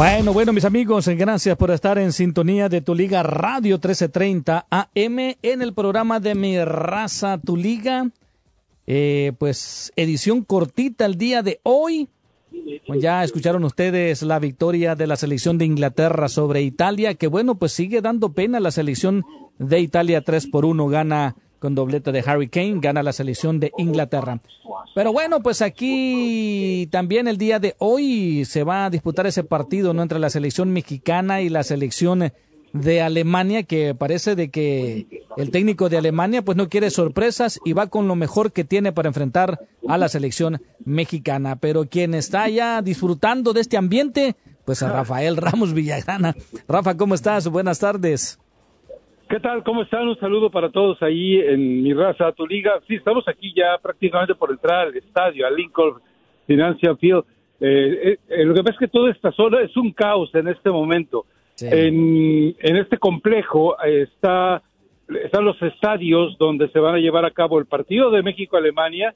Bueno, bueno, mis amigos, gracias por estar en sintonía de Tu Liga Radio 1330 AM en el programa de Mi Raza Tu Liga. Eh, pues edición cortita el día de hoy. Pues ya escucharon ustedes la victoria de la selección de Inglaterra sobre Italia, que bueno, pues sigue dando pena la selección de Italia 3 por 1 gana con doblete de Harry Kane, gana la selección de Inglaterra. Pero bueno, pues aquí también el día de hoy se va a disputar ese partido ¿no? entre la selección mexicana y la selección de Alemania, que parece de que el técnico de Alemania pues no quiere sorpresas y va con lo mejor que tiene para enfrentar a la selección mexicana. Pero quien está ya disfrutando de este ambiente, pues a Rafael Ramos Villagrana. Rafa, ¿cómo estás? Buenas tardes. ¿Qué tal? ¿Cómo están? Un saludo para todos ahí en mi raza, tu liga. Sí, estamos aquí ya prácticamente por entrar al estadio, al Lincoln Financial Field. Eh, eh, lo que pasa es que toda esta zona es un caos en este momento. En, en, este complejo eh, está, están los estadios donde se van a llevar a cabo el partido de México-Alemania,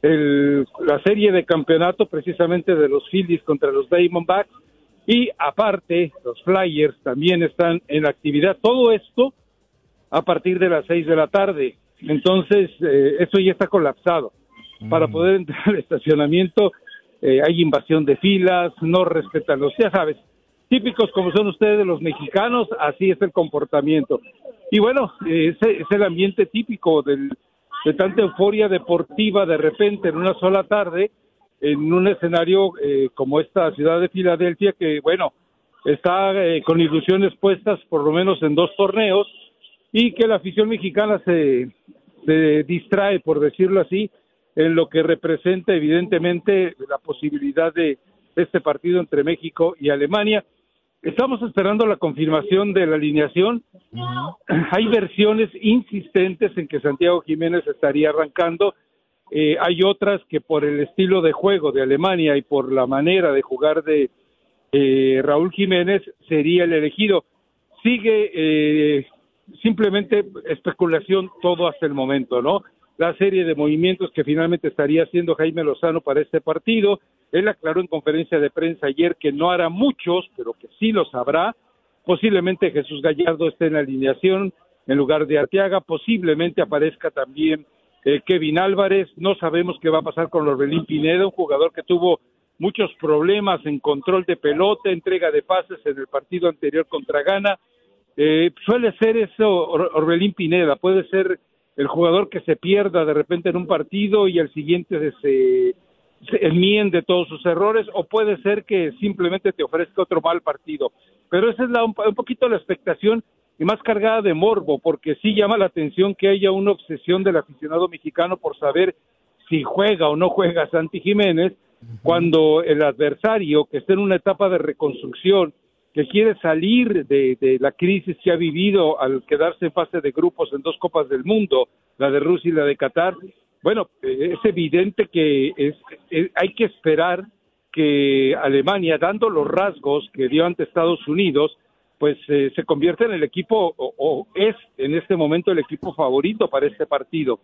la serie de campeonato precisamente de los Phillies contra los Diamondbacks y aparte los Flyers también están en actividad. Todo esto a partir de las seis de la tarde. Entonces, eh, eso ya está colapsado. Para mm. poder entrar al estacionamiento eh, hay invasión de filas, no respetan los, ya sabes, típicos como son ustedes los mexicanos, así es el comportamiento. Y bueno, ese es el ambiente típico del, de tanta euforia deportiva de repente en una sola tarde, en un escenario eh, como esta ciudad de Filadelfia, que bueno, está con ilusiones puestas por lo menos en dos torneos, y que la afición mexicana se, se distrae, por decirlo así, en lo que representa evidentemente la posibilidad de este partido entre México y Alemania. Estamos esperando la confirmación de la alineación. Hay versiones insistentes en que Santiago Jiménez estaría arrancando. Eh, hay otras que por el estilo de juego de Alemania y por la manera de jugar de eh, Raúl Jiménez sería el elegido. Sigue eh, simplemente especulación todo hasta el momento, ¿no? La serie de movimientos que finalmente estaría haciendo Jaime Lozano para este partido. Él aclaró en conferencia de prensa ayer que no hará muchos, pero que sí los habrá. Posiblemente Jesús Gallardo esté en la alineación en lugar de Arteaga. Posiblemente aparezca también eh, Kevin Álvarez. No sabemos qué va a pasar con Orbelín Pineda, un jugador que tuvo muchos problemas en control de pelota, entrega de pases en el partido anterior contra Ghana eh, suele ser eso Orbelín Pineda, puede ser el jugador que se pierda de repente en un partido y el siguiente se, se enmiende todos sus errores, o puede ser que simplemente te ofrezca otro mal partido. Pero esa es la, un, poquito la expectación y más cargada de morbo, porque sí llama la atención que haya una obsesión del aficionado mexicano por saber si juega o no juega Santi Jiménez, cuando el adversario que está en una etapa de reconstrucción que quiere salir de, la crisis que ha vivido al quedarse en fase de grupos en dos Copas del Mundo, la de Rusia y la de Qatar, bueno, eh, es evidente que es, hay que esperar que Alemania, dando los rasgos que dio ante Estados Unidos, pues eh, se convierta en el equipo o, es en este momento el equipo favorito para este partido.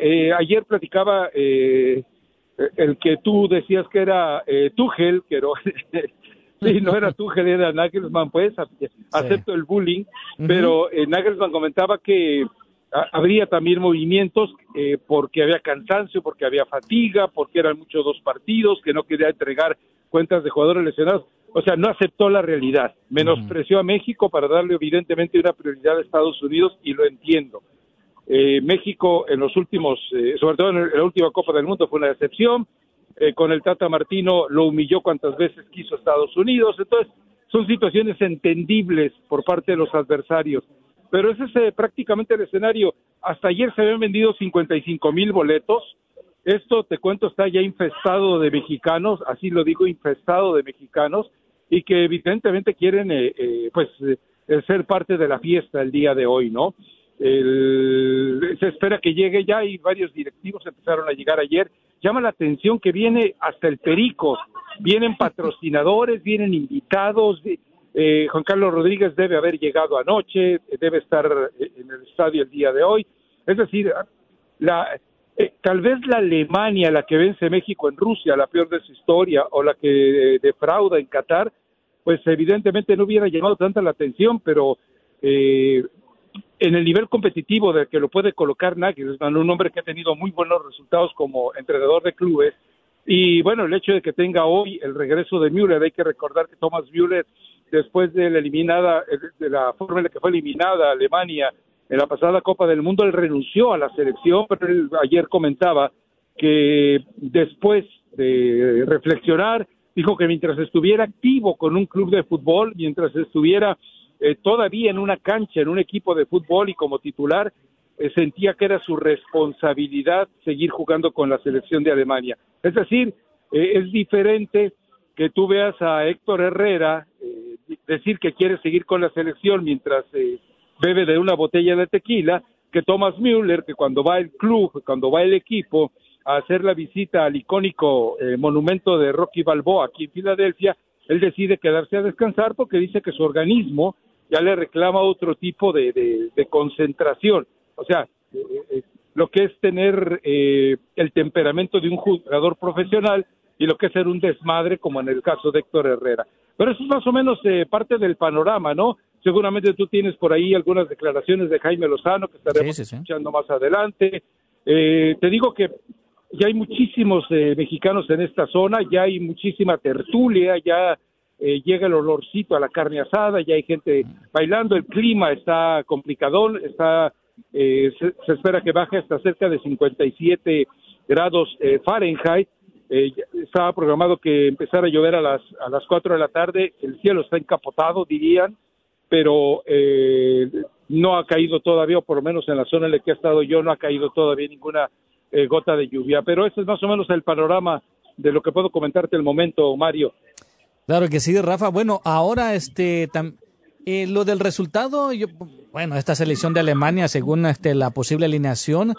Eh, ayer platicaba el que tú decías que era Tuchel, pero Sí, no era tú, era Nagelsmann, pues, acepto el bullying, pero eh, Nagelsmann comentaba que habría también movimientos eh, porque había cansancio, porque había fatiga, porque eran muchos dos partidos, que no quería entregar cuentas de jugadores lesionados. o sea, no aceptó la realidad, menospreció a México para darle evidentemente una prioridad a Estados Unidos y lo entiendo. Eh, México en los últimos, eh, sobre todo en la última Copa del Mundo fue una decepción, eh, con el Tata Martino lo humilló cuantas veces quiso Estados Unidos, entonces son situaciones entendibles por parte de los adversarios, pero ese es prácticamente el escenario. Hasta ayer se habían vendido 55 mil boletos, esto, te cuento, está ya infestado de mexicanos, así lo digo, infestado de mexicanos, y que evidentemente quieren, eh, eh, pues, eh, ser parte de la fiesta el día de hoy, ¿no? se espera que llegue ya y varios directivos empezaron a llegar ayer. Llama la atención que viene hasta el Perico, vienen patrocinadores, vienen invitados. Juan Carlos Rodríguez debe haber llegado anoche, debe estar en el estadio el día de hoy. Es decir, la, eh, tal vez la Alemania, la que vence México en Rusia, la peor de su historia, o la que eh, defrauda en Qatar, pues evidentemente no hubiera llamado tanta la atención, pero eh, en el nivel competitivo de que lo puede colocar Nagelsmann, un hombre que ha tenido muy buenos resultados como entrenador de clubes, y bueno, el hecho de que tenga hoy el regreso de Müller, hay que recordar que Thomas Müller, después de la eliminada, de la forma en la que fue eliminada Alemania en la pasada Copa del Mundo él renunció a la selección, pero él ayer comentaba que después de reflexionar, dijo que mientras estuviera activo con un club de fútbol, mientras estuviera eh, todavía en una cancha, en un equipo de fútbol y como titular, eh, sentía que era su responsabilidad seguir jugando con la selección de Alemania. Es decir, eh, es diferente que tú veas a Héctor Herrera decir que quiere seguir con la selección mientras bebe de una botella de tequila, que Thomas Müller, que cuando va el club, cuando va el equipo a hacer la visita al icónico eh, monumento de Rocky Balboa aquí en Filadelfia, él decide quedarse a descansar porque dice que su organismo ya le reclama otro tipo de, de, concentración. O sea, eh, eh, lo que es tener el temperamento de un jugador profesional y lo que es ser un desmadre, como en el caso de Héctor Herrera. Pero eso es más o menos parte del panorama, ¿no? Seguramente tú tienes por ahí algunas declaraciones de Jaime Lozano que estaremos escuchando más adelante. Eh, te digo que ya hay muchísimos eh, mexicanos en esta zona, ya hay muchísima tertulia, ya eh, llega el olorcito a la carne asada, ya hay gente bailando, el clima está complicado, está, se, se, espera que baje hasta cerca de 57 grados Fahrenheit. estaba programado que empezara a llover a las a las 4 de la tarde, el cielo está encapotado, dirían, pero eh, no ha caído todavía, o por lo menos en la zona en la que he estado yo, no ha caído todavía ninguna eh, gota de lluvia. Pero ese es más o menos el panorama de lo que puedo comentarte el momento, Mario. Claro que sí, Rafa. Bueno, ahora este eh, lo del resultado, yo, bueno, esta selección de Alemania, según este, la posible alineación,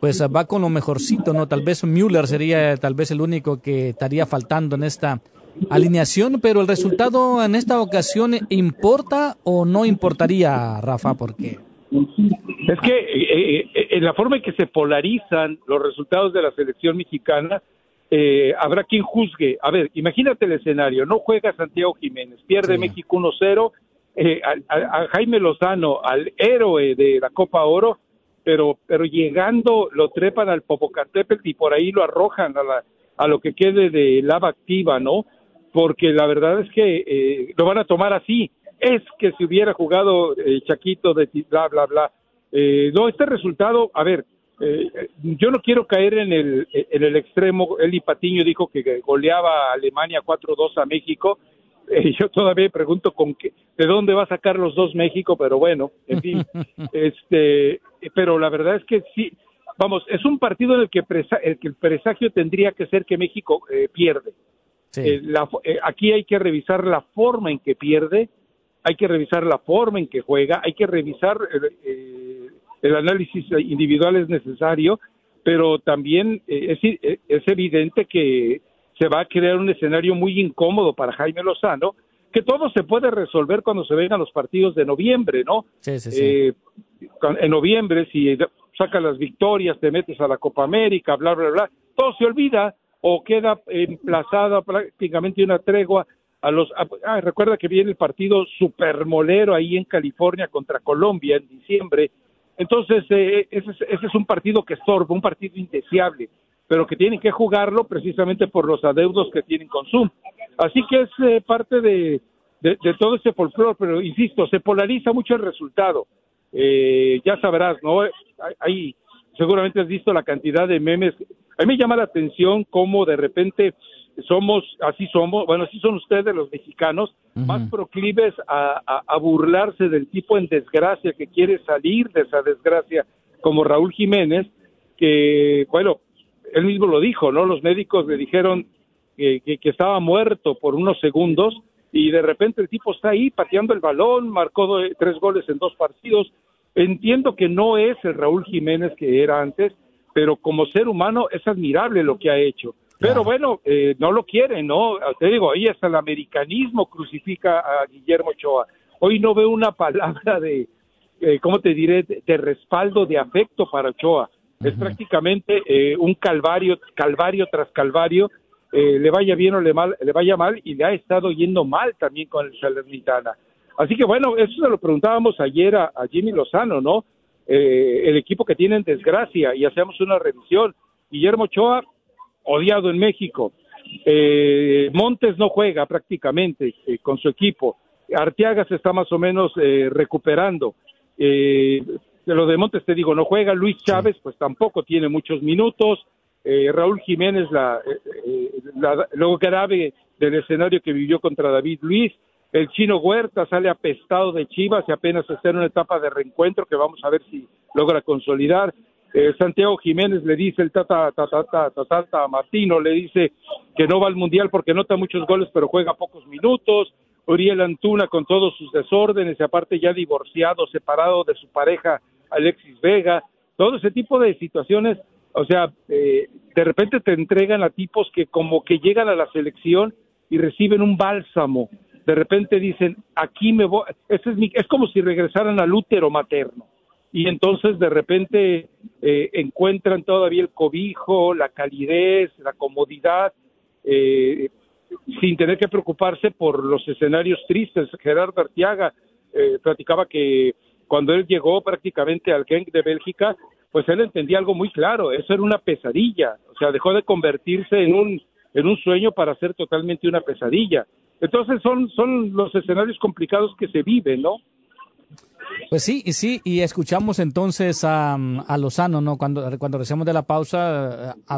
pues va con lo mejorcito, ¿no? Tal vez Müller sería tal vez el único que estaría faltando en esta alineación, pero el resultado en esta ocasión importa o no importaría, Rafa, ¿por qué? Es que eh, eh, en la forma en que se polarizan los resultados de la selección mexicana, eh, habrá quien juzgue. A ver, imagínate el escenario, no juega Santiago Jiménez, pierde México 1-0, a, Jaime Lozano, al héroe de la Copa Oro, pero, pero llegando lo trepan al Popocatépetl y por ahí lo arrojan a, la, a lo que quede de lava activa, ¿no? porque la verdad es que eh, lo van a tomar así. Es que si hubiera jugado eh, Chaquito de bla, bla, bla. Eh, no, este resultado, a ver, yo no quiero caer en el, en el extremo. Eli Patiño dijo que goleaba a Alemania 4-2 a México. yo todavía pregunto con qué, de dónde va a sacar los dos México, pero bueno, en fin. este, pero la verdad es que sí, vamos, es un partido en el que, el, que el presagio tendría que ser que México pierde eh, eh, aquí hay que revisar la forma en que pierde, hay que revisar la forma en que juega, hay que revisar eh, el análisis individual es necesario, pero también es, es evidente que se va a crear un escenario muy incómodo para Jaime Lozano, que todo se puede resolver cuando se vengan los partidos de noviembre, ¿no? Sí, sí, sí. en noviembre, si sacas las victorias, te metes a la Copa América, bla, bla, bla, todo se olvida o queda emplazada prácticamente una tregua a los ah, recuerda que viene el partido supermolero ahí en California contra Colombia en diciembre entonces eh, ese, es, un partido que estorba un partido indeseable pero que tienen que jugarlo precisamente por los adeudos que tienen con. Así que es eh, parte de, de, todo ese folclore, pero insisto, se polariza mucho el resultado. Eh, ya sabrás, ¿no? Hay, seguramente has visto la cantidad de memes. A mí me llama la atención cómo de repente somos, así somos, bueno, así son ustedes los mexicanos, más proclives a, a, burlarse del tipo en desgracia que quiere salir de esa desgracia, como Raúl Jiménez, que, bueno, él mismo lo dijo, ¿no? Los médicos le dijeron que, que, estaba muerto por unos segundos y de repente el tipo está ahí pateando el balón, marcó tres goles en dos partidos. Entiendo que no es el Raúl Jiménez que era antes, pero como ser humano es admirable lo que ha hecho. Pero bueno, eh, no lo quieren, ¿no? Te digo, ahí hasta el americanismo crucifica a Guillermo Ochoa. Hoy no veo una palabra de, eh, ¿cómo te diré?, de, respaldo, de afecto para Ochoa. Es prácticamente eh, un calvario, calvario tras calvario, eh, le vaya bien o le, mal, le vaya mal, y le ha estado yendo mal también con el Salernitana. Así que bueno, eso se lo preguntábamos ayer a, Jimmy Lozano, ¿no? el equipo que tiene en desgracia, y hacemos una revisión. Guillermo Ochoa odiado en México. Eh, Montes no juega prácticamente eh, con su equipo. Arteaga se está más o menos eh, recuperando. de lo de Montes te digo, no juega. Luis Chávez, pues tampoco tiene muchos minutos. Raúl Jiménez, la, lo grave del escenario que vivió contra David Luis. El chino Huerta sale apestado de Chivas y apenas está en una etapa de reencuentro que vamos a ver si logra consolidar. Eh, Santiago Jiménez le dice el tata, tata, tata, tata, Martino, le dice que no va al Mundial porque nota muchos goles pero juega pocos minutos. Uriel Antuna con todos sus desórdenes y aparte ya divorciado, separado de su pareja Alexis Vega. Todo ese tipo de situaciones, o sea, eh, de repente te entregan a tipos que como que llegan a la selección y reciben un bálsamo. De repente dicen, aquí me voy, ese es, mi, es como si regresaran al útero materno y entonces de repente eh, encuentran todavía el cobijo, la calidez, la comodidad, eh, sin tener que preocuparse por los escenarios tristes. Gerardo Artiaga eh, platicaba que cuando él llegó prácticamente al Genk de Bélgica, pues él entendía algo muy claro, eso era una pesadilla, o sea, dejó de convertirse en un en un sueño para ser totalmente una pesadilla. Entonces son son los escenarios complicados que se viven, ¿no? Pues sí, y sí, y escuchamos entonces a, a Lozano, ¿no? Cuando, cuando recibimos de la pausa, eh,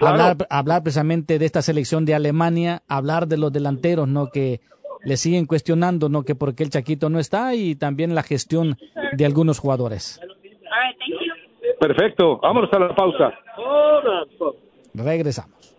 hablar, hablar precisamente de esta selección de Alemania, hablar de los delanteros, ¿no? Que le siguen cuestionando, ¿no? Que por qué el Chaquito no está y también la gestión de algunos jugadores. Perfecto, vámonos a la pausa. Regresamos.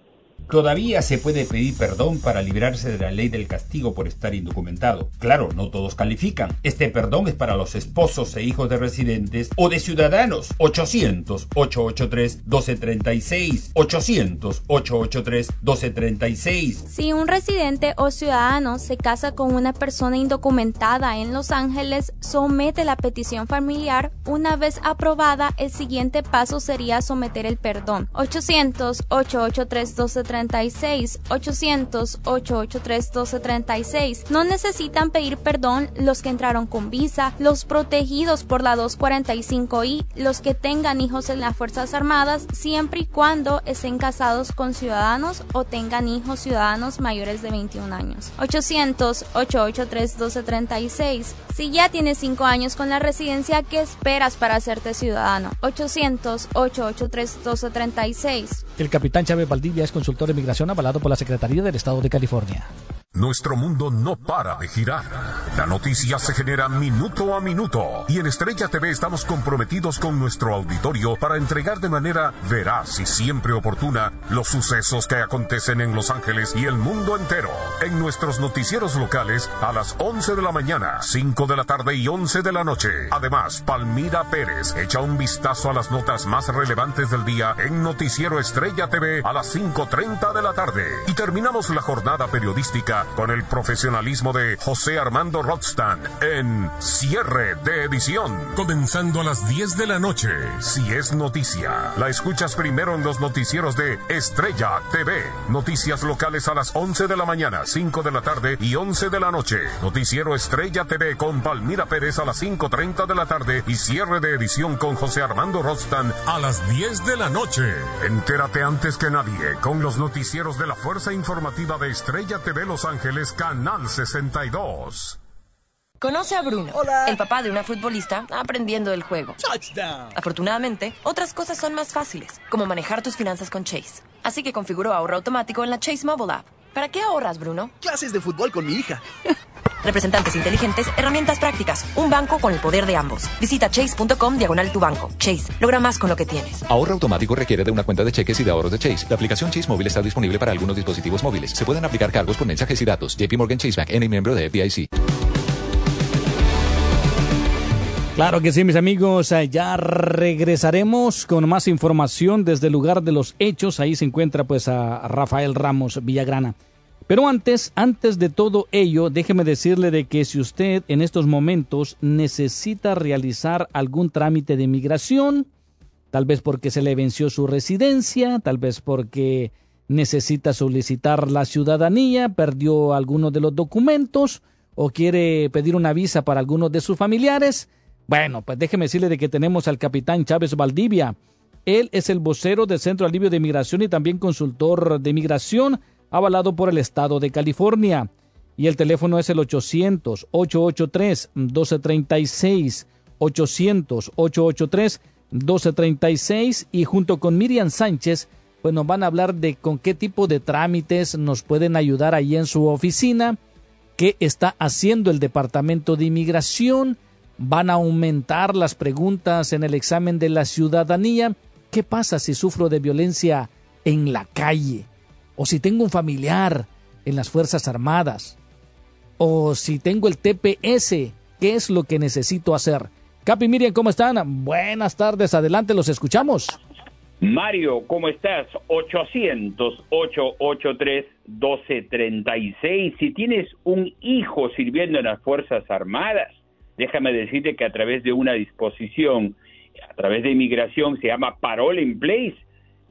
Todavía se puede pedir perdón para librarse de la ley del castigo por estar indocumentado. Claro, no todos califican. Este perdón es para los esposos e hijos de residentes o de ciudadanos. 800-883-1236. 800-883-1236. Si un residente o ciudadano se casa con una persona indocumentada en Los Ángeles, somete la petición familiar. Una vez aprobada, el siguiente paso sería someter el perdón. 800-883-1236. 800-883-1236. No necesitan pedir perdón los que entraron con visa, los protegidos por la 245I, los que tengan hijos en las Fuerzas Armadas, siempre y cuando estén casados con ciudadanos o tengan hijos ciudadanos mayores de 21 años. 800-883-1236. Si ya tienes 5 años con la residencia, ¿qué esperas para hacerte ciudadano? 800-883-1236. El capitán Chávez Valdivia es consultor de Migración avalado por la Secretaría del Estado de California. Nuestro mundo no para de girar. La noticia se genera minuto a minuto y en Estrella TV estamos comprometidos con nuestro auditorio para entregar de manera veraz y siempre oportuna los sucesos que acontecen en Los Ángeles y el mundo entero. En nuestros noticieros locales a las 11 de la mañana, 5 de la tarde y 11 de la noche. Además, Palmira Pérez echa un vistazo a las notas más relevantes del día en Noticiero Estrella TV a las 5.30 de la tarde. Y terminamos la jornada periodística con el profesionalismo de José Armando Rothstein en Cierre de Edición, comenzando a las 10 de la noche. Si es noticia, la escuchas primero en los noticieros de Estrella TV. Noticias locales a las 11 de la mañana, 5 de la tarde y 11 de la noche. Noticiero Estrella TV con Palmira Pérez a las 5.30 de la tarde y cierre de edición con José Armando Rothstein a las 10 de la noche. Entérate antes que nadie con los noticieros de la Fuerza Informativa de Estrella TV Los Ángeles, Canal 62. Conoce a Bruno, Hola. el papá de una futbolista aprendiendo el juego. Touchdown. Afortunadamente, otras cosas son más fáciles, como manejar tus finanzas con Chase. Así que configuró ahorro automático en la Chase Mobile App. ¿Para qué ahorras, Bruno? Clases de fútbol con mi hija. Representantes inteligentes, herramientas prácticas, un banco con el poder de ambos. Visita chase.com diagonal tu banco. Chase, logra más con lo que tienes. Ahorro automático requiere de una cuenta de cheques y de ahorros de Chase. La aplicación Chase Móvil está disponible para algunos dispositivos móviles. Se pueden aplicar cargos por mensajes y datos. JP Morgan Chase Bank, N miembro de FDIC. Claro que sí, mis amigos. eh, Ya regresaremos con más información desde el lugar de los hechos. Ahí se encuentra pues a Rafael Ramos Villagrana. Pero antes, antes de todo ello, déjeme decirle de que si usted en estos momentos necesita realizar algún trámite de migración, tal vez porque se le venció su residencia, tal vez porque necesita solicitar la ciudadanía, perdió alguno de los documentos o quiere pedir una visa para algunos de sus familiares, bueno, pues déjeme decirle de que tenemos al capitán Chávez Valdivia. Él es el vocero del Centro Alivio de Migración y también consultor de migración avalado por el Estado de California. Y el teléfono es el 800-883-1236. 800-883-1236. Y junto con Miriam Sánchez, pues nos van a hablar de con qué tipo de trámites nos pueden ayudar ahí en su oficina, qué está haciendo el Departamento de Inmigración, van a aumentar las preguntas en el examen de la ciudadanía. ¿Qué pasa si sufro de violencia en la calle? O si tengo un familiar en las Fuerzas Armadas. O si tengo el TPS, ¿qué es lo que necesito hacer? Capi Miriam, ¿cómo están? Buenas tardes, adelante, los escuchamos. Mario, ¿cómo estás? 800-883-1236. Si tienes un hijo sirviendo en las Fuerzas Armadas, déjame decirte que a través de una disposición, a través de inmigración, se llama Parole in Place,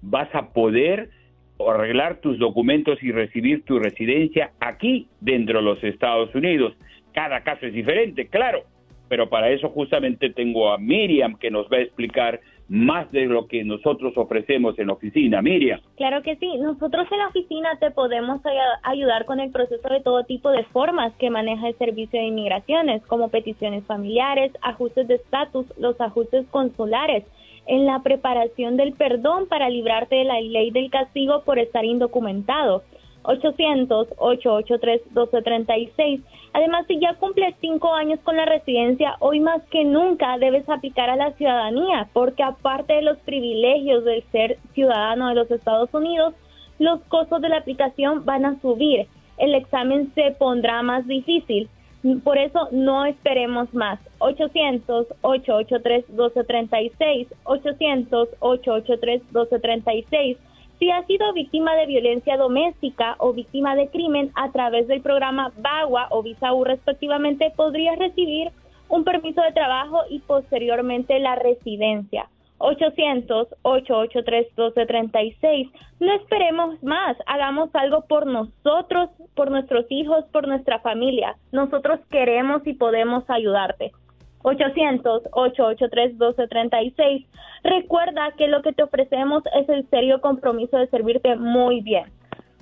vas a poder arreglar tus documentos y recibir tu residencia aquí dentro de los Estados Unidos. Cada caso es diferente, claro, pero para eso justamente tengo a Miriam que nos va a explicar más de lo que nosotros ofrecemos en la oficina. Miriam. Claro que sí, nosotros en la oficina te podemos ay- ayudar con el proceso de todo tipo de formas que maneja el Servicio de Inmigraciones, como peticiones familiares, ajustes de estatus, los ajustes consulares, en la preparación del perdón para librarte de la ley del castigo por estar indocumentado. 800-883-1236. Además, si ya cumples cinco años con la residencia, hoy más que nunca debes aplicar a la ciudadanía, porque aparte de los privilegios de ser ciudadano de los Estados Unidos, los costos de la aplicación van a subir. El examen se pondrá más difícil. Por eso no esperemos más. 800-883-1236. 800-883-1236. Si has sido víctima de violencia doméstica o víctima de crimen a través del programa BAGUA o Visa U respectivamente, podrías recibir un permiso de trabajo y posteriormente la residencia. 800-883-1236. No esperemos más, hagamos algo por nosotros, por nuestros hijos, por nuestra familia. Nosotros queremos y podemos ayudarte. 800-883-1236. Recuerda que lo que te ofrecemos es el serio compromiso de servirte muy bien.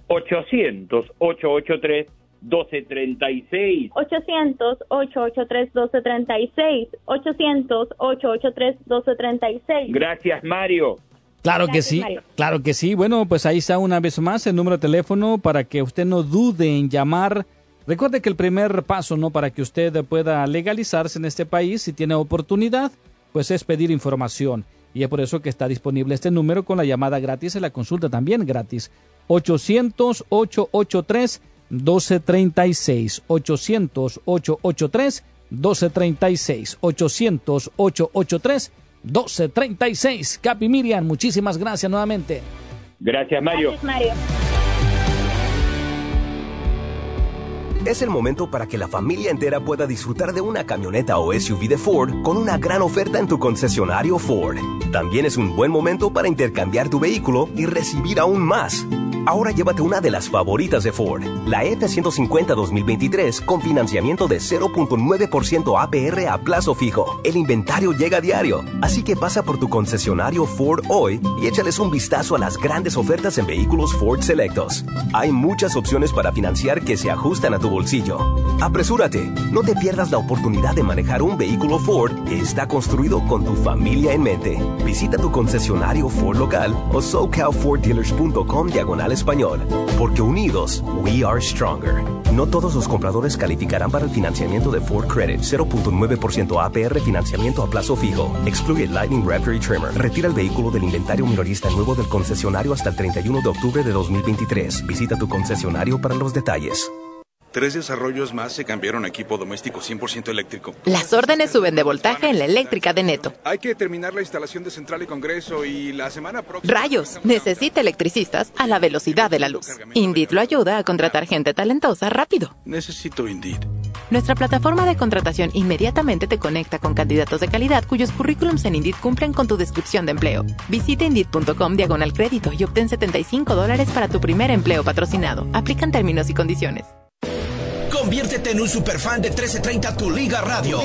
800-883-1236. 800-883-1236. 800-883-1236. Gracias, Mario. Claro que sí, Mario. claro que sí. Bueno, pues ahí está una vez más el número de teléfono para que usted no dude en llamar. Recuerde que el primer paso, ¿no? Para que usted pueda legalizarse en este país, si tiene oportunidad, pues es pedir información. Y es por eso que está disponible este número con la llamada gratis y la consulta también gratis. 800-883-1236. 800-883-1236. 800-883-1236. Capi Miriam, muchísimas gracias nuevamente. Gracias, Mario. Gracias, Mario. Es el momento para que la familia entera pueda disfrutar de una camioneta o SUV de Ford con una gran oferta en tu concesionario Ford. También es un buen momento para intercambiar tu vehículo y recibir aún más. Ahora llévate una de las favoritas de Ford, la F-150 2023 con financiamiento de 0.9% APR a plazo fijo. El inventario llega a diario, así que pasa por tu concesionario Ford hoy y échales un vistazo a las grandes ofertas en vehículos Ford Selectos. Hay muchas opciones para financiar que se ajustan a tu bolsillo. Apresúrate, no te pierdas la oportunidad de manejar un vehículo Ford que está construido con tu familia en mente. Visita tu concesionario Ford local o socalforddealers.com diagonal español. Porque unidos, we are stronger. No todos los compradores calificarán para el financiamiento de Ford Credit. 0.9% APR financiamiento a plazo fijo. Excluye Lightning Raptor y Tremor. Retira el vehículo del inventario minorista nuevo del concesionario hasta el 31 de octubre de 2023. Visita tu concesionario para los detalles. Tres desarrollos más se cambiaron a equipo doméstico 100% eléctrico. Las órdenes suben de voltaje en la eléctrica de Neto. Hay que terminar la instalación de central y congreso y la semana próxima... Rayos, necesita electricistas a la velocidad de la luz. Indeed lo ayuda a contratar gente talentosa rápido. Necesito Indeed. Nuestra plataforma de contratación inmediatamente te conecta con candidatos de calidad cuyos currículums en Indeed cumplen con tu descripción de empleo. Visita Indeed.com diagonal crédito y obtén 75 dólares para tu primer empleo patrocinado. Aplican términos y condiciones. Conviértete en un superfan de 1330 Tu Liga Radio.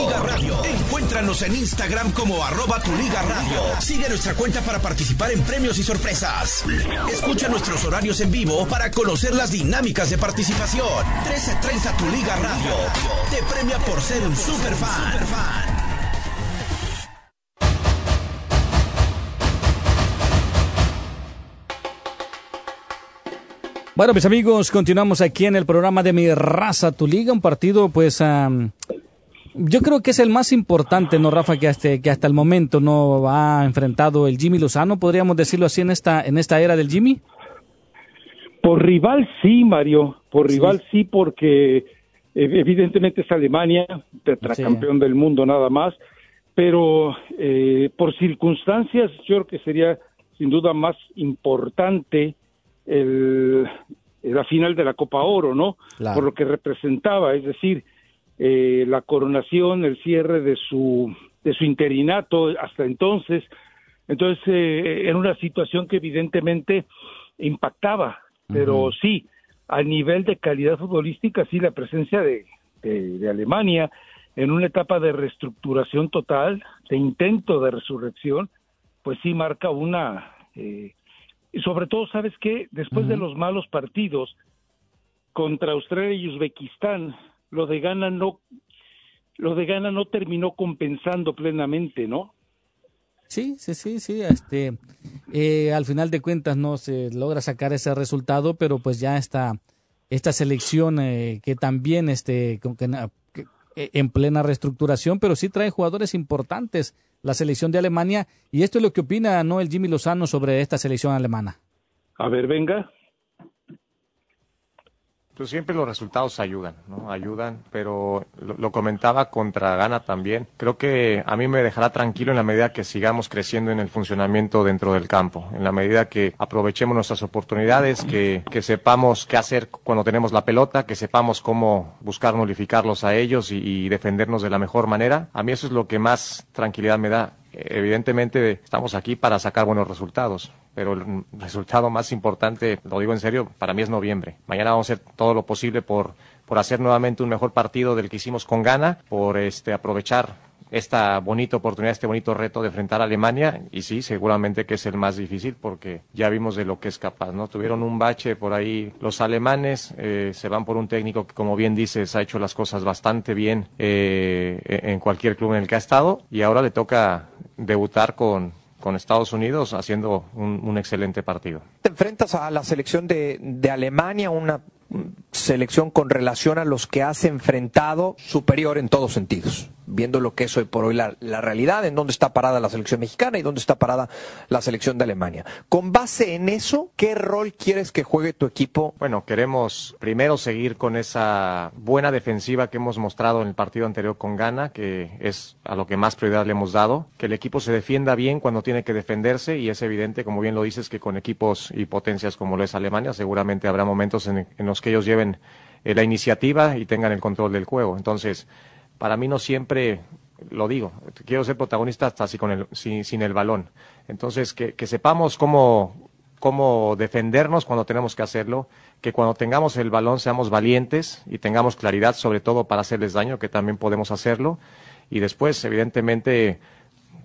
Encuéntranos en Instagram como arroba Tu Liga Radio. Sigue nuestra cuenta para participar en premios y sorpresas. Escucha nuestros horarios en vivo para conocer las dinámicas de participación. 1330 Tu Liga Radio. Te premia por ser un superfan. Bueno, mis amigos, continuamos aquí en el programa de Mi Raza, Tu Liga, un partido, pues, um, yo creo que es el más importante, ¿no, Rafa? Que hasta, que hasta el momento no ha enfrentado el Jimmy Lozano, podríamos decirlo así en esta, en esta era del Jimmy. Por rival sí, Mario, por rival sí, porque evidentemente es Alemania, tetracampeón sí. del mundo nada más, pero eh, por circunstancias yo creo que sería sin duda más importante el, la final de la Copa Oro, ¿no? Claro. Por lo que representaba, es decir, eh, la coronación, el cierre de su de su interinato hasta entonces. Entonces, eh, era una situación que evidentemente impactaba, pero uh -huh. sí, a nivel de calidad futbolística, sí, la presencia de, de, de Alemania en una etapa de reestructuración total, de intento de resurrección, pues sí marca una eh, y sobre todo, ¿sabes qué? Después uh -huh. de los malos partidos contra Australia y Uzbekistán, lo de Ghana no lo de Ghana no terminó compensando plenamente, ¿no? Sí, sí, sí, sí. Este, eh, al final de cuentas no se logra sacar ese resultado, pero pues ya está esta selección eh, que también este, con que, que, en plena reestructuración, pero sí trae jugadores importantes la selección de Alemania. Y esto es lo que opina ¿no? el Jimmy Lozano sobre esta selección alemana. A ver, venga. Pues siempre los resultados ayudan, ¿no? Ayudan, pero lo, comentaba contra Ghana también. Creo que a mí me dejará tranquilo en la medida que sigamos creciendo en el funcionamiento dentro del campo, en la medida que aprovechemos nuestras oportunidades, que, que sepamos qué hacer cuando tenemos la pelota, que sepamos cómo buscar nulificarlos a ellos y, y defendernos de la mejor manera. A mí eso es lo que más tranquilidad me da evidentemente estamos aquí para sacar buenos resultados, pero el resultado más importante, lo digo en serio, para mí es noviembre. Mañana vamos a hacer todo lo posible por, por hacer nuevamente un mejor partido del que hicimos con Ghana, por este, aprovechar esta bonita oportunidad, este bonito reto de enfrentar a Alemania y sí, seguramente que es el más difícil porque ya vimos de lo que es capaz, ¿no? Tuvieron un bache por ahí los alemanes, eh, se van por un técnico que como bien dices ha hecho las cosas bastante bien eh, en cualquier club en el que ha estado y ahora le toca debutar con, con Estados Unidos haciendo un, excelente partido. Te enfrentas a la selección de, de Alemania, una selección con relación a los que has enfrentado superior en todos sentidos viendo lo que es hoy por hoy la, realidad, en dónde está parada la selección mexicana y dónde está parada la selección de Alemania. Con base en eso, ¿qué rol quieres que juegue tu equipo? Bueno, queremos primero seguir con esa buena defensiva que hemos mostrado en el partido anterior con Ghana, que es a lo que más prioridad le hemos dado, que el equipo se defienda bien cuando tiene que defenderse y es evidente, como bien lo dices, que con equipos y potencias como lo es Alemania, seguramente habrá momentos en, en los que ellos lleven eh, la iniciativa y tengan el control del juego. Entonces, para mí no siempre lo digo, quiero ser protagonista hasta así con el, sin, sin el balón. Entonces, que, sepamos cómo, cómo defendernos cuando tenemos que hacerlo, que cuando tengamos el balón seamos valientes y tengamos claridad, sobre todo para hacerles daño, que también podemos hacerlo. Y después, evidentemente,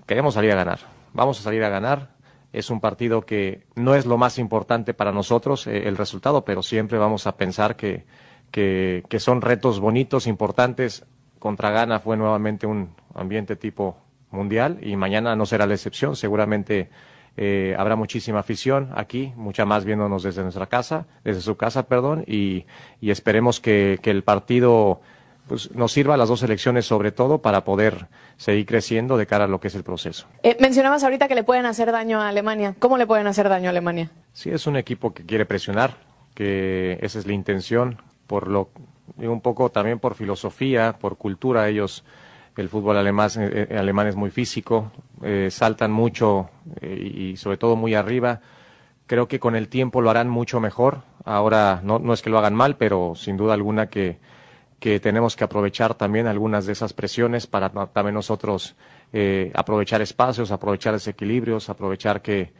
queremos salir a ganar. Vamos a salir a ganar. Es un partido que no es lo más importante para nosotros eh, el resultado, pero siempre vamos a pensar que, que son retos bonitos, importantes. Contra Ghana fue nuevamente un ambiente tipo mundial y mañana no será la excepción. Seguramente eh, habrá muchísima afición aquí, mucha más viéndonos desde nuestra casa, desde su casa, perdón, y, y esperemos que, que, el partido pues, nos sirva a las dos elecciones sobre todo para poder seguir creciendo de cara a lo que es el proceso. Eh, mencionabas ahorita que le pueden hacer daño a Alemania. ¿Cómo le pueden hacer daño a Alemania? Sí, es un equipo que quiere presionar, que esa es la intención, por lo un poco también por filosofía, por cultura, ellos el fútbol alemán, eh, alemán es muy físico, eh, saltan mucho eh, y sobre todo muy arriba. Creo que con el tiempo lo harán mucho mejor. Ahora no, no es que lo hagan mal, pero sin duda alguna que, que tenemos que aprovechar también algunas de esas presiones para también nosotros eh, aprovechar espacios, aprovechar desequilibrios, aprovechar que,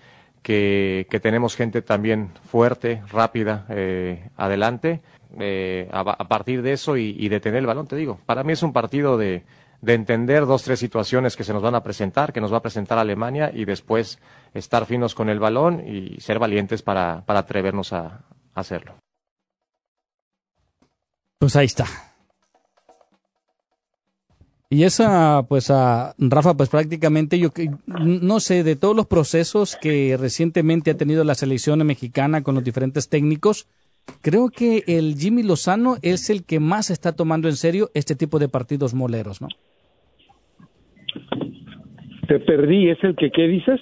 que, que tenemos gente también fuerte, rápida, eh, adelante. Eh, a, partir de eso y, y detener el balón, te digo. Para mí es un partido de, de entender dos, tres situaciones que se nos van a presentar, que nos va a presentar Alemania y después estar finos con el balón y ser valientes para, para atrevernos a, a hacerlo. Pues ahí está. Y esa, pues, a Rafa, pues prácticamente yo no sé, de todos los procesos que recientemente ha tenido la selección mexicana con los diferentes técnicos, creo que el Jimmy Lozano es el que más está tomando en serio este tipo de partidos moleros, ¿no? Te perdí, ¿es el que qué dices?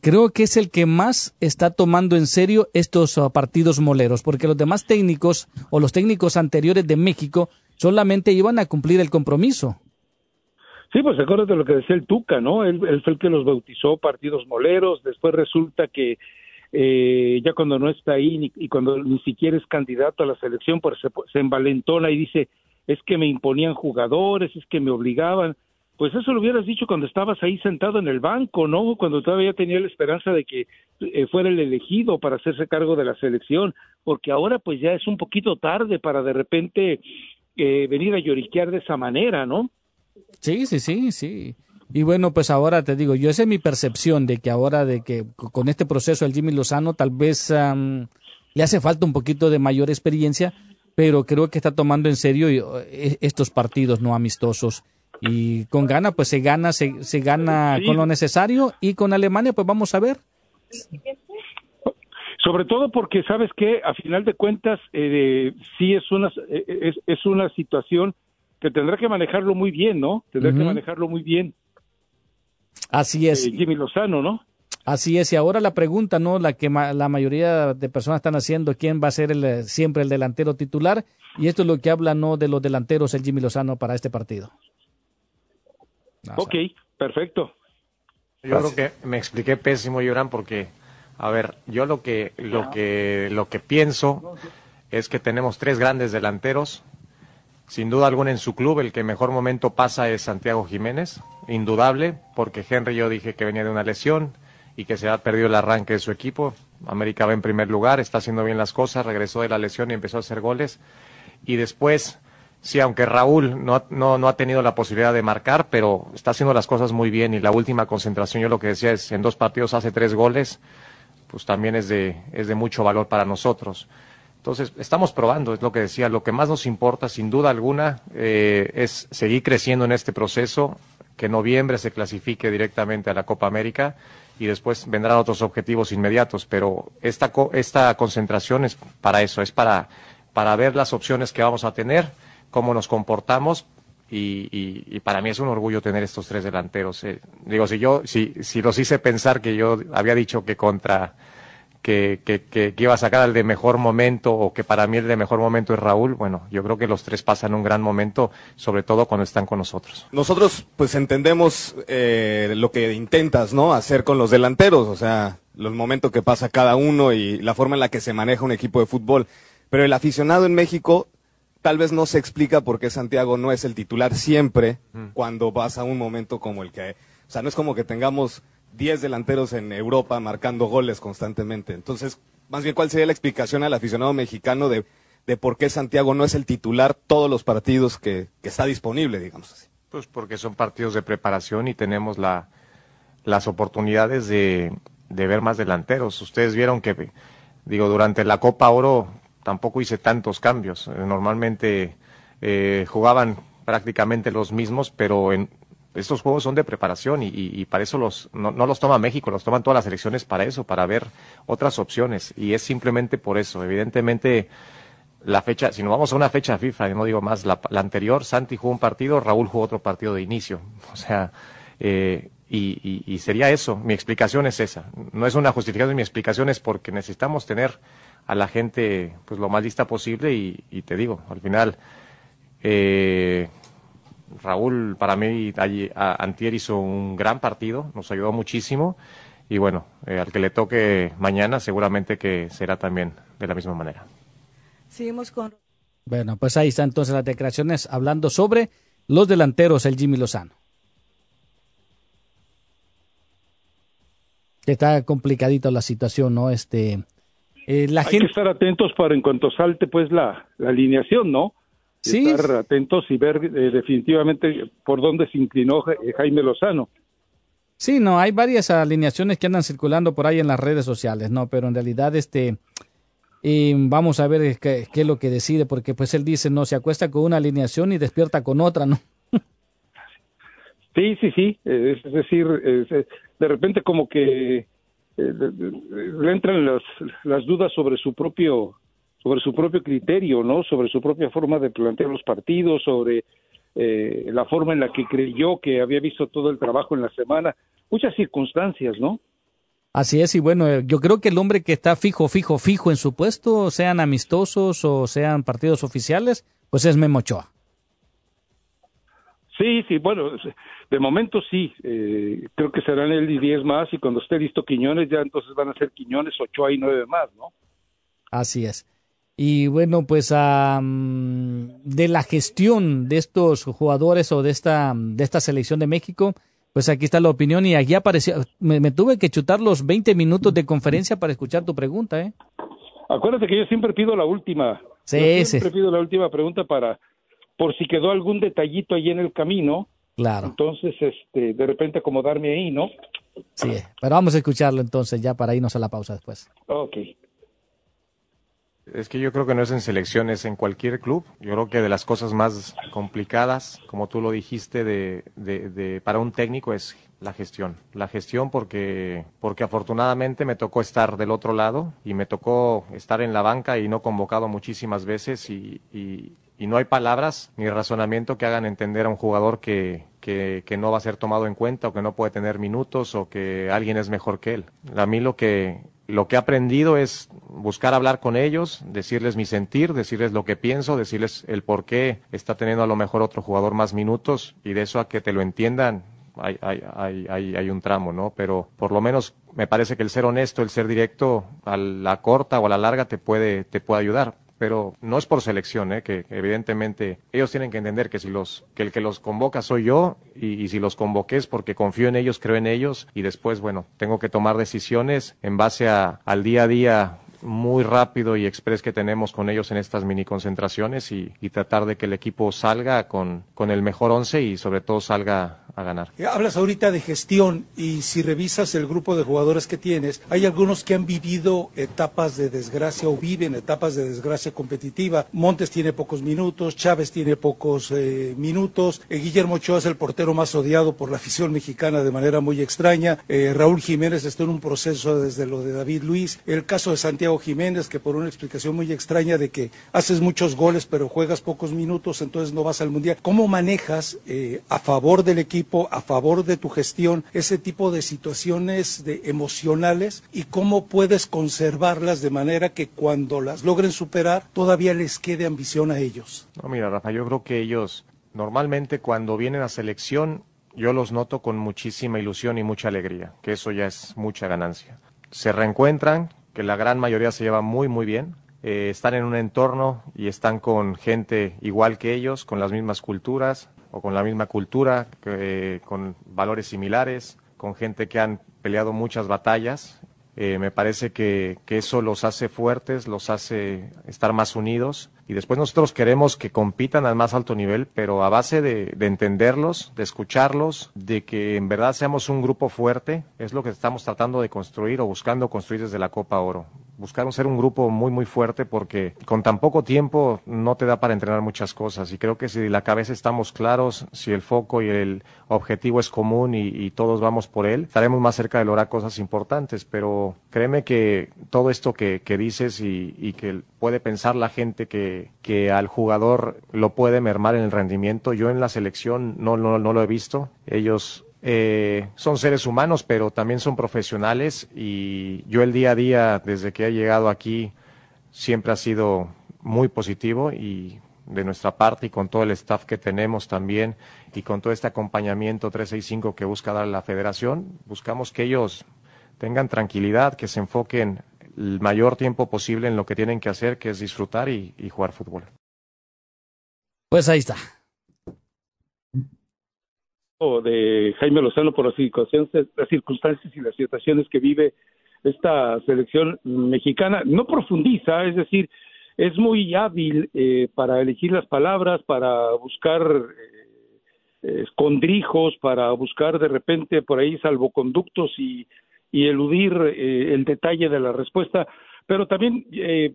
Creo que es el que más está tomando en serio estos uh, partidos moleros, porque los demás técnicos o los técnicos anteriores de México solamente iban a cumplir el compromiso. Sí, pues acuérdate lo que decía el Tuca, ¿no? Él, fue el que los bautizó partidos moleros, después resulta que eh, ya cuando no está ahí ni, y cuando ni siquiera es candidato a la selección, pues se, se envalentona y dice, es que me imponían jugadores, es que me obligaban. Pues eso lo hubieras dicho cuando estabas ahí sentado en el banco, ¿no? Cuando todavía tenía la esperanza de que eh, fuera el elegido para hacerse cargo de la selección, porque ahora pues ya es un poquito tarde para de repente eh, venir a lloriquear de esa manera, ¿no? Sí, sí, sí, sí. Y bueno, pues ahora te digo, yo esa es mi percepción de que ahora de que con este proceso el Jimmy Lozano tal vez um, le hace falta un poquito de mayor experiencia, pero creo que está tomando en serio eh, estos partidos no amistosos. Y con Gana, pues se gana, se, se gana sí. con lo necesario y con Alemania, pues vamos a ver. Sobre todo porque, ¿sabes que A final de cuentas, eh, sí es una, eh, es, es una situación que tendrá que manejarlo muy bien, ¿no? Tendrá uh -huh. que manejarlo muy bien. Así es. Eh, Jimmy Lozano, ¿no? Así es, y ahora la pregunta, ¿no? La que ma la mayoría de personas están haciendo, ¿quién va a ser el, siempre el delantero titular? Y esto es lo que habla, ¿no? De los delanteros, el Jimmy Lozano para este partido. No, ok, perfecto. Yo Gracias. creo que me expliqué pésimo, Lloran, porque, a ver, yo lo que, lo que, lo que pienso es que tenemos tres grandes delanteros, sin duda alguna en su club el que mejor momento pasa es Santiago Jiménez, indudable, porque Henry yo dije que venía de una lesión y que se ha perdido el arranque de su equipo. América va en primer lugar, está haciendo bien las cosas, regresó de la lesión y empezó a hacer goles. Y después, sí, aunque Raúl no, no, no ha tenido la posibilidad de marcar, pero está haciendo las cosas muy bien y la última concentración, yo lo que decía es, en dos partidos hace tres goles, pues también es de, es de mucho valor para nosotros. Entonces, estamos probando, es lo que decía, lo que más nos importa, sin duda alguna, eh, es seguir creciendo en este proceso, que noviembre se clasifique directamente a la Copa América y después vendrán otros objetivos inmediatos, pero esta, esta concentración es para eso, es para, para ver las opciones que vamos a tener, cómo nos comportamos, y, y, y, para mí es un orgullo tener estos tres delanteros. Eh, digo, si yo, si, si los hice pensar que yo había dicho que contra que, que, que, que, iba a sacar al de mejor momento o que para mí el de mejor momento es Raúl, bueno, yo creo que los tres pasan un gran momento, sobre todo cuando están con nosotros. Nosotros pues entendemos eh, lo que intentas, ¿no? Hacer con los delanteros, o sea, los momentos que pasa cada uno y la forma en la que se maneja un equipo de fútbol. Pero el aficionado en México tal vez no se explica por qué Santiago no es el titular siempre cuando vas a un momento como el que... O sea, no es como que tengamos 10 delanteros en Europa marcando goles constantemente. Entonces, más bien, ¿cuál sería la explicación al aficionado mexicano de, de por qué Santiago no es el titular todos los partidos que, que está disponible, digamos así? Pues porque son partidos de preparación y tenemos la, las oportunidades de, de ver más delanteros. Ustedes vieron que, digo, durante la Copa Oro tampoco hice tantos cambios. Normalmente eh, jugaban prácticamente los mismos, pero en estos juegos son de preparación y, para eso los no, no los toma México, los toman todas las selecciones para eso, para ver otras opciones y es simplemente por eso. Evidentemente la fecha, si nos vamos a una fecha FIFA, no digo más, la, la anterior, Santi jugó un partido, Raúl jugó otro partido de inicio. O sea, eh, y, sería eso. Mi explicación es esa. No es una justificación, mi explicación es porque necesitamos tener a la gente pues lo más lista posible y, y te digo, al final, eh, Raúl para mí allí, a- antier hizo un gran partido, nos ayudó muchísimo y bueno, eh, al que le toque mañana seguramente que será también de la misma manera. Seguimos con Bueno, pues ahí están entonces las declaraciones hablando sobre los delanteros, el Jimmy Lozano. Está complicadita la situación, ¿no? Este, eh, la Hay gente... que estar atentos para en cuanto salte pues la, la alineación, ¿no? Sí. Estar atentos y ver eh, definitivamente por dónde se inclinó eh, Jaime Lozano. Sí, no, hay varias alineaciones que andan circulando por ahí en las redes sociales, ¿no? Pero en realidad, este, eh, vamos a ver qué, qué es lo que decide, porque pues él dice, no, se acuesta con una alineación y despierta con otra, ¿no? Sí, sí, sí. eh, Es, decir, eh, de repente como que eh, le entran las, las dudas sobre su propio sobre su propio criterio, ¿no? Sobre su propia forma de plantear los partidos, sobre eh, la forma en la que creyó que había visto todo el trabajo en la semana. Muchas circunstancias, ¿no? Así es, y bueno, eh, yo creo que el hombre que está fijo, fijo, fijo en su puesto, sean amistosos o sean partidos oficiales, pues es Memo Ochoa. Sí, sí, bueno, de momento sí. eh, creo que serán él y 10 más y cuando esté listo Quiñones ya entonces van a ser Quiñones, Ochoa y nueve más, ¿no? Así es. Y bueno, pues am, de la gestión de estos jugadores o de esta, de esta selección de México, pues aquí está la opinión y aquí apareció, me, me tuve que chutar los 20 minutos de conferencia para escuchar tu pregunta, ¿eh? Acuérdate que yo siempre pido la última. Sí, Yo sí. siempre pido la última pregunta para por si quedó algún detallito ahí en el camino. Claro. Entonces, este, de repente acomodarme ahí, ¿no? Sí, pero vamos a escucharlo entonces ya para irnos a la pausa después. Ok. Es que yo creo que no es en selecciones, en cualquier club. Yo creo que de las cosas más complicadas, como tú lo dijiste, de, de, para un técnico es la gestión. La gestión porque, porque afortunadamente me tocó estar del otro lado y me tocó estar en la banca y no convocado muchísimas veces y, y- y no hay palabras ni razonamiento que hagan entender a un jugador que, que, que no va a ser tomado en cuenta o que no puede tener minutos o que alguien es mejor que él. A mí lo que, lo que he aprendido es buscar hablar con ellos, decirles mi sentir, decirles lo que pienso, decirles el por qué está teniendo a lo mejor otro jugador más minutos y de eso a que te lo entiendan hay, hay, hay, hay, un tramo, ¿no? Pero por lo menos me parece que el ser honesto, el ser directo a la corta o a la larga te puede, te puede ayudar. Pero no es por selección, ¿eh? que evidentemente ellos tienen que entender que si los que el que los convoca soy yo y, y si los convoqué es porque confío en ellos, creo en ellos y después, bueno, tengo que tomar decisiones en base a, al día a día muy rápido y express que tenemos con ellos en estas mini concentraciones y, tratar de que el equipo salga con, con el mejor once y sobre todo salga a ganar. Eh, Hablas ahorita de gestión y si revisas el grupo de jugadores que tienes, hay algunos que han vivido etapas de desgracia o viven etapas de desgracia competitiva. Montes tiene pocos minutos, Chávez tiene pocos eh, minutos, eh, Guillermo Ochoa es el portero más odiado por la afición mexicana de manera muy extraña, eh, Raúl Jiménez está en un proceso desde lo de David Luis, el caso de Santiago Jiménez que por una explicación muy extraña de que haces muchos goles pero juegas pocos minutos, entonces no vas al Mundial. ¿Cómo manejas eh, a favor del equipo, a favor de tu gestión, ese tipo de situaciones de emocionales y cómo puedes conservarlas de manera que cuando las logren superar todavía les quede ambición a ellos? No, mira, Rafa, yo creo que ellos normalmente cuando vienen a selección yo los noto con muchísima ilusión y mucha alegría, que eso ya es mucha ganancia. Se reencuentran, que la gran mayoría se lleva muy muy bien. eh, están en un entorno y están con gente igual que ellos, con las mismas culturas o con la misma cultura, eh, con valores similares, con gente que han peleado muchas batallas. Eh, me parece que, que eso los hace fuertes, los hace estar más unidos y después nosotros queremos que compitan al más alto nivel, pero a base de, de, entenderlos, de escucharlos, de que en verdad seamos un grupo fuerte, es lo que estamos tratando de construir o buscando construir desde la Copa Oro. Buscar ser un grupo muy, muy fuerte porque con tan poco tiempo no te da para entrenar muchas cosas y creo que si la cabeza estamos claros, si el foco y el objetivo es común y, y todos vamos por él, estaremos más cerca de lograr cosas importantes, pero créeme que todo esto que, que dices y, y que puede pensar la gente que, que, al jugador lo puede mermar en el rendimiento. Yo en la selección no, no, no lo he visto. Ellos eh, son seres humanos, pero también son profesionales y yo el día a día, desde que he llegado aquí, siempre ha sido muy positivo y de nuestra parte y con todo el staff que tenemos también y con todo este acompañamiento 365 que busca dar la federación, buscamos que ellos tengan tranquilidad, que se enfoquen el mayor tiempo posible en lo que tienen que hacer, que es disfrutar y, y jugar fútbol. Pues ahí está. De Jaime Lozano por las circunstancias, las circunstancias y las situaciones que vive esta selección mexicana. No profundiza, es decir, es muy hábil eh, para elegir las palabras, para buscar eh, escondrijos, para buscar de repente por ahí salvoconductos y eludir eh, el detalle de la respuesta, pero también eh,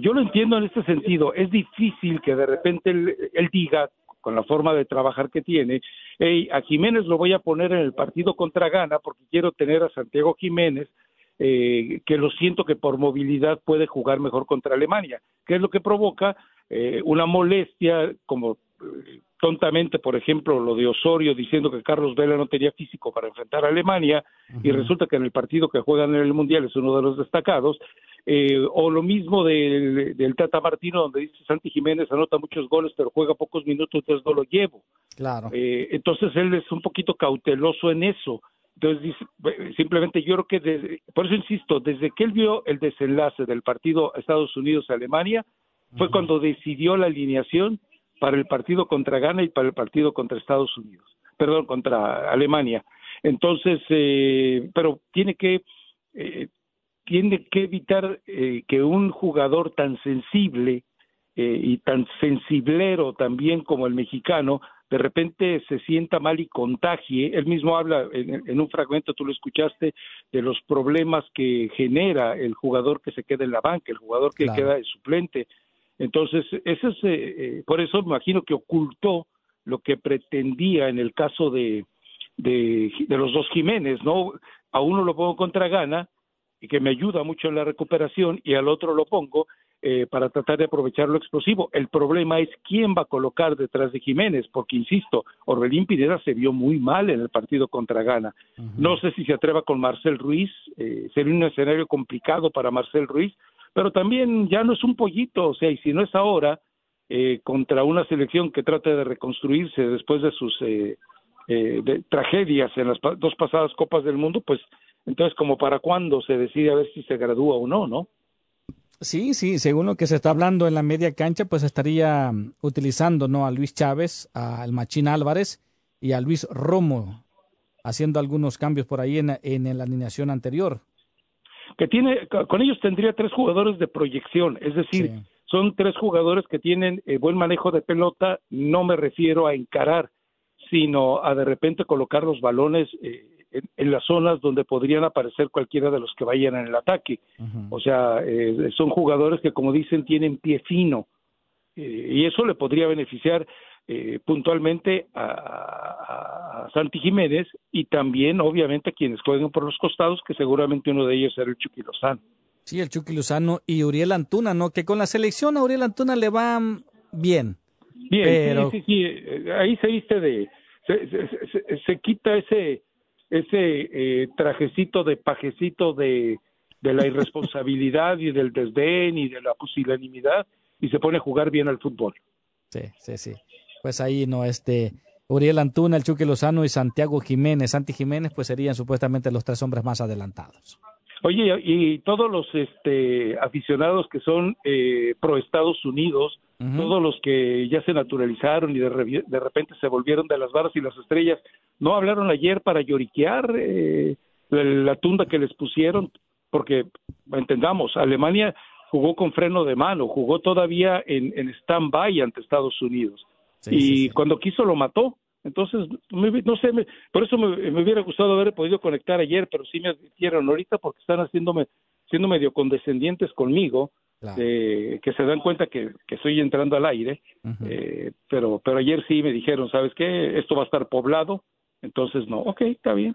yo lo entiendo en este sentido, es difícil que de repente él diga con la forma de trabajar que tiene, hey, a Jiménez lo voy a poner en el partido contra Gana porque quiero tener a Santiago Jiménez, eh, que lo siento que por movilidad puede jugar mejor contra Alemania, que es lo que provoca eh, una molestia como tontamente, por ejemplo, lo de Osorio diciendo que Carlos Vela no tenía físico para enfrentar a Alemania uh -huh. y resulta que en el partido que juegan en el Mundial es uno de los destacados, eh, o lo mismo del, del Tata Martino donde dice Santi Jiménez anota muchos goles pero juega pocos minutos, entonces no lo llevo. Claro. Eh, entonces él es un poquito cauteloso en eso. Entonces, dice, simplemente yo creo que, desde, por eso insisto, desde que él vio el desenlace del partido Estados Unidos-Alemania, fue uh -huh. cuando decidió la alineación para el partido contra Ghana y para el partido contra Estados Unidos, perdón, contra Alemania. Entonces, eh, pero tiene que eh, tiene que evitar eh, que un jugador tan sensible eh, y tan sensiblero también como el mexicano de repente se sienta mal y contagie. Él mismo habla en, en, un fragmento, tú lo escuchaste, de los problemas que genera el jugador que se queda en la banca, el jugador que claro. queda de suplente. Entonces, eso es, eh, por eso me imagino que ocultó lo que pretendía en el caso de, de, de, los dos Jiménez, ¿no? A uno lo pongo contra Gana, y que me ayuda mucho en la recuperación, y al otro lo pongo eh, para tratar de aprovechar lo explosivo. El problema es quién va a colocar detrás de Jiménez, porque insisto, Orbelín Pineda se vio muy mal en el partido contra. Uh -huh. No sé si se atreva con Marcel Ruiz, eh, sería un escenario complicado para Marcel Ruiz, pero también ya no es un pollito, o sea, y si no es ahora, eh, contra una selección que trata de reconstruirse después de sus eh, eh, tragedias en las dos pasadas Copas del Mundo, pues entonces como para cuándo se decide a ver si se gradúa o no, ¿no? Sí, sí, según lo que se está hablando en la media cancha, pues estaría utilizando ¿no? a Luis Chávez, al Machín Álvarez y a Luis Romo, haciendo algunos cambios por ahí en, en la alineación anterior. Que tiene, con ellos tendría tres jugadores de proyección, es decir, sí. son tres jugadores que tienen eh, buen manejo de pelota, no me refiero a encarar, sino a de repente colocar los balones eh, en, en, las zonas donde podrían aparecer cualquiera de los que vayan en el ataque. Uh -huh. O sea, eh, son jugadores que, como dicen, tienen pie fino. Eh, y eso le podría beneficiar eh, puntualmente a, a, Santi Jiménez y también, obviamente, a quienes jueguen por los costados, que seguramente uno de ellos será el Chucky Lozano. Sí, el Chucky Lozano y Uriel Antuna, ¿no? Que con la selección a Uriel Antuna le va bien. Bien, pero... sí, sí, sí. Eh, ahí se viste de... Se, se, se, se quita ese ese eh, trajecito de pajecito de, de la irresponsabilidad y del desdén y de la pusilanimidad y se pone a jugar bien al fútbol. Sí, sí, sí. Pues ahí no, este, Uriel Antuna, el Chuque Lozano y Santiago Jiménez, Santi Jiménez, pues serían supuestamente los tres hombres más adelantados. Oye, y todos los este, aficionados que son eh, pro Estados Unidos, todos los que ya se naturalizaron y de, re- de repente se volvieron de las varas y las estrellas, ¿no hablaron ayer para lloriquear eh, la, la tunda que les pusieron? Porque, entendamos, Alemania jugó con freno de mano, jugó todavía en, en stand-by ante Estados Unidos. Y cuando quiso lo mató. Entonces, no sé, me- por eso me, me hubiera gustado haber podido conectar ayer, pero sí me advirtieron ahorita porque están haciéndome, siendo medio condescendientes conmigo, de- que se dan cuenta que, que estoy entrando al aire, eh, pero, pero ayer sí me dijeron, ¿sabes qué? Esto va a estar poblado, entonces no, ok, está bien.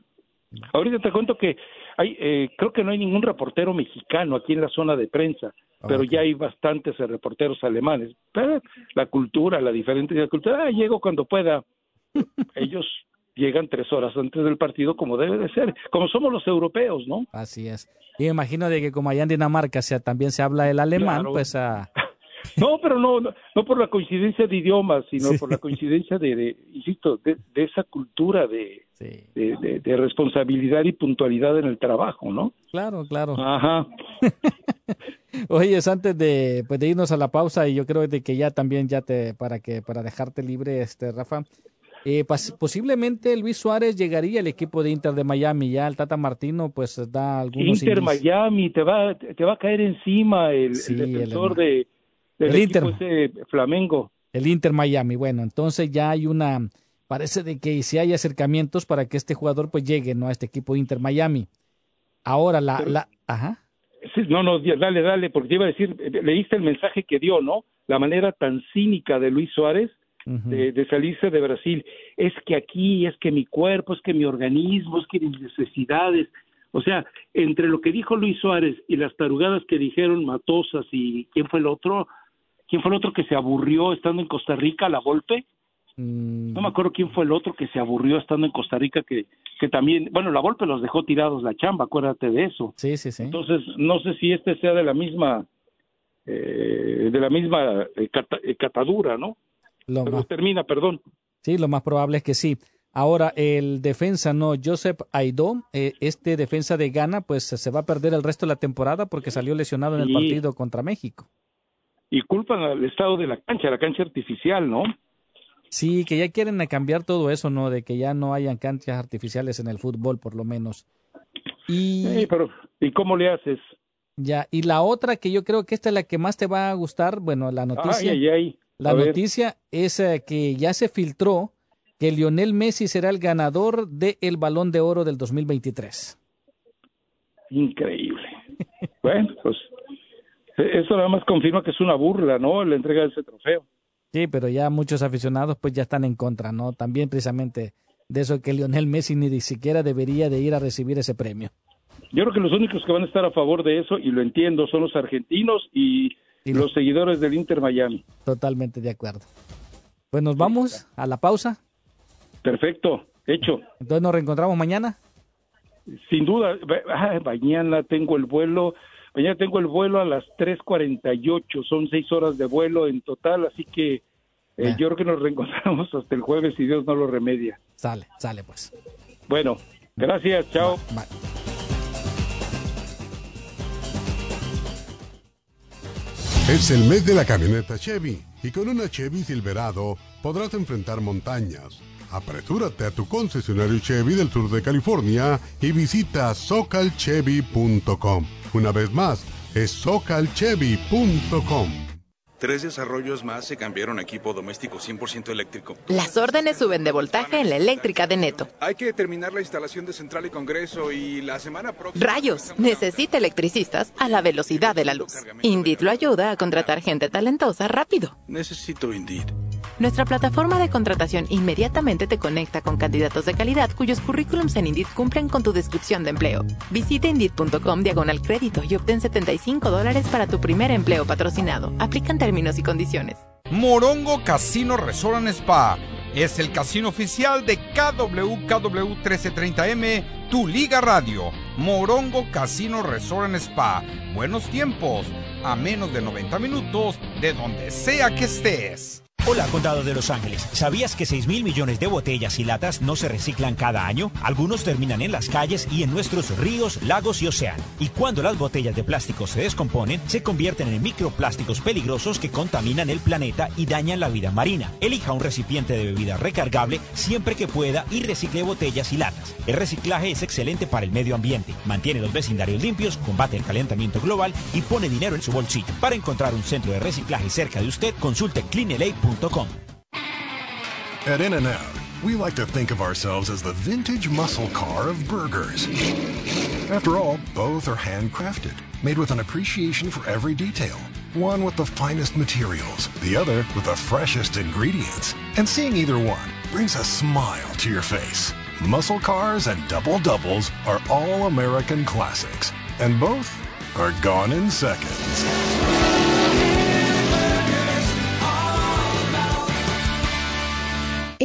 Ahorita te cuento que hay, eh, creo que no hay ningún reportero mexicano aquí en la zona de prensa, pero ya hay bastantes eh, reporteros alemanes. Pero la cultura, la diferente de la cultura, ah, llego cuando pueda. Ellos llegan tres horas antes del partido como debe de ser, como somos los europeos, ¿no? Así es. Y me imagino de que como allá en Dinamarca se, también se habla el alemán, Claro. pues ah, No, pero no, no, no por la coincidencia de idiomas, sino por la coincidencia de, de, insisto, de, de esa cultura de, de, de- de responsabilidad y puntualidad en el trabajo, ¿no? claro, claro. Ajá. Oye, es antes de, pues, de irnos a la pausa y yo creo de que ya también ya te para que para dejarte libre, este Rafa, eh, pas- posiblemente Luis Suárez llegaría al equipo de Inter de Miami. Ya el Tata Martino pues da algunos Inter. Miami, te va, te va a caer encima el, Sí, el defensor de, del El Inter. ese Flamengo. El Inter Miami. Bueno, entonces ya hay una parece de que si hay acercamientos para que este jugador pues llegue no a este equipo Inter Miami. Ahora la Pero- la ajá. Sí, no, no, dale, dale, porque te iba a decir, eh, leíste el mensaje que dio, ¿no? La manera tan cínica de Luis Suárez de, de salirse de Brasil. Es que aquí, es que mi cuerpo, es que mi organismo, es que mis necesidades. O sea, entre lo que dijo Luis Suárez y las tarugadas que dijeron Matosas y quién fue el otro, quién fue el otro que se aburrió estando en Costa Rica, la Volpe. No me acuerdo quién fue el otro que se aburrió estando en Costa Rica, que, que también, bueno, la Volpe los dejó tirados la chamba, acuérdate de eso. Sí, sí, sí. Entonces, no sé si este sea de la misma, eh, de la misma eh, cata- eh, catadura, ¿no? Lo Pero más- termina, perdón. Sí, lo más probable es que sí. Ahora, el defensa, no, Joseph Aidó, eh, este defensa de Ghana, pues se va a perder el resto de la temporada porque salió lesionado en el Sí. partido contra México. Y culpan al estado de la cancha, la cancha artificial, ¿no? Sí, que ya quieren cambiar todo eso, ¿no? De que ya no hayan canchas artificiales en el fútbol, por lo menos. Y Sí, pero ¿y cómo le haces? ya, y la otra que yo creo que esta es la que más te va a gustar, bueno, la noticia. Ay, ay, ay. La ver. noticia es eh, que ya se filtró que Lionel Messi será el ganador del Balón de Oro del 2023. Increíble. bueno, pues eso nada más confirma que es una burla, ¿no? La entrega de ese trofeo. Sí, pero ya muchos aficionados pues ya están en contra, ¿no? También precisamente de eso que Lionel Messi ni siquiera debería de ir a recibir ese premio. Yo creo que los únicos que van a estar a favor de eso, y lo entiendo, son los argentinos y, los seguidores del Inter Miami. Totalmente de acuerdo. Pues nos vamos a la pausa. Perfecto, hecho. Entonces nos reencontramos mañana. Sin duda, ah, mañana tengo el vuelo, mañana tengo el vuelo a las 3.48, son seis horas de vuelo en total, así que eh, yo creo que nos reencontramos hasta el jueves si Dios no lo remedia. Sale, sale pues. Bueno, gracias, chao. Es el mes de la camioneta Chevy y con una Chevy Silverado podrás enfrentar montañas. Apresúrate a tu concesionario Chevy del sur de California y visita socalchevy.com. Una vez más, es socalchevy.com. Tres desarrollos más se cambiaron a equipo doméstico 100% eléctrico. Las órdenes suben de voltaje en la eléctrica de Neto. Hay que terminar la instalación de central y congreso y la semana próxima... Rayos, necesita electricistas a la velocidad de la luz. Indeed lo ayuda a contratar gente talentosa rápido. Necesito Indeed. Nuestra plataforma de contratación inmediatamente te conecta con candidatos de calidad cuyos currículums en Indeed cumplen con tu descripción de empleo. Visita Indeed.com diagonal crédito y obtén 75 dólares para tu primer empleo patrocinado. Aplican términos y condiciones. Morongo Casino Resort Spa es el casino oficial de KWKW 1330M, tu liga radio. Morongo Casino Resort Spa. Buenos tiempos, a menos de 90 minutos de donde sea que estés. Hola, Condado de Los Ángeles. ¿Sabías que 6 mil millones de botellas y latas no se reciclan cada año? Algunos terminan en las calles y en nuestros ríos, lagos y océanos. Y cuando las botellas de plástico se descomponen, se convierten en microplásticos peligrosos que contaminan el planeta y dañan la vida marina. Elija un recipiente de bebida recargable siempre que pueda y recicle botellas y latas. El reciclaje es excelente para el medio ambiente, mantiene los vecindarios limpios, combate el calentamiento global y pone dinero en su bolsillo. Para encontrar un centro de reciclaje cerca de usted, consulte cleanla.com. At In N Out, we like to think of ourselves as the vintage muscle car of burgers. After all, both are handcrafted, made with an appreciation for every detail. One with the finest materials, the other with the freshest ingredients. And seeing either one brings a smile to your face. Muscle cars and double doubles are all American classics, and both are gone in seconds.